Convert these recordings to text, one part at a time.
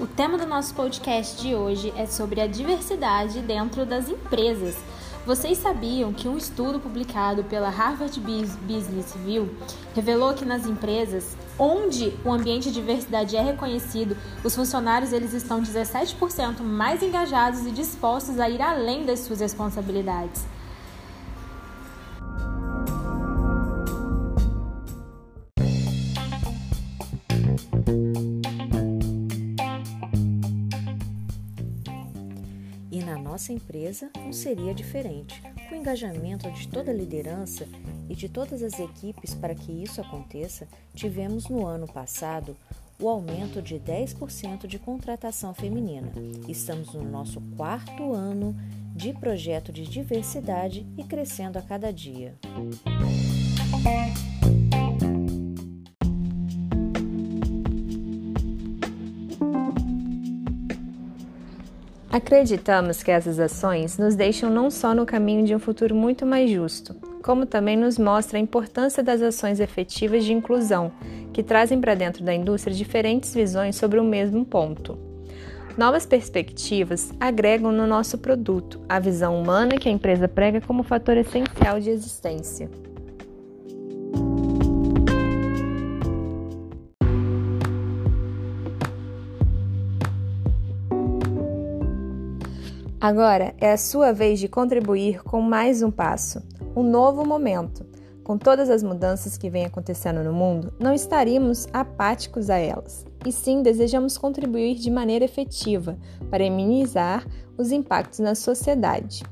O tema do nosso podcast de hoje é sobre a diversidade dentro das empresas. Vocês sabiam que um estudo publicado pela Harvard Business Review revelou que nas empresas onde o ambiente de diversidade é reconhecido, os funcionários eles estão 17% mais engajados e dispostos a ir além das suas responsabilidades. Na nossa empresa não seria diferente. Com o engajamento de toda a liderança e de todas as equipes para que isso aconteça, tivemos no ano passado o aumento de 10% de contratação feminina. Estamos no nosso quarto ano de projeto de diversidade e crescendo a cada dia. Acreditamos que essas ações nos deixam não só no caminho de um futuro muito mais justo, como também nos mostra a importância das ações efetivas de inclusão, que trazem para dentro da indústria diferentes visões sobre o mesmo ponto. Novas perspectivas agregam no nosso produto a visão humana que a empresa prega como fator essencial de existência. Agora é a sua vez de contribuir com mais um passo, um novo momento. Com todas as mudanças que vêm acontecendo no mundo, não estaríamos apáticos a elas, e sim desejamos contribuir de maneira efetiva para minimizar os impactos na sociedade.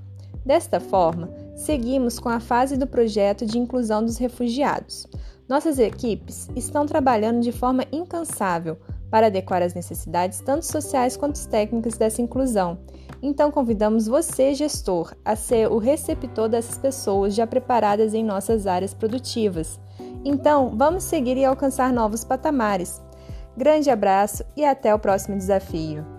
Desta forma, seguimos com a fase do projeto de inclusão dos refugiados. Nossas equipes estão trabalhando de forma incansável para adequar as necessidades tanto sociais quanto técnicas dessa inclusão. Então convidamos você, gestor, a ser o receptor dessas pessoas já preparadas em nossas áreas produtivas. Então, vamos seguir e alcançar novos patamares. Grande abraço e até o próximo desafio.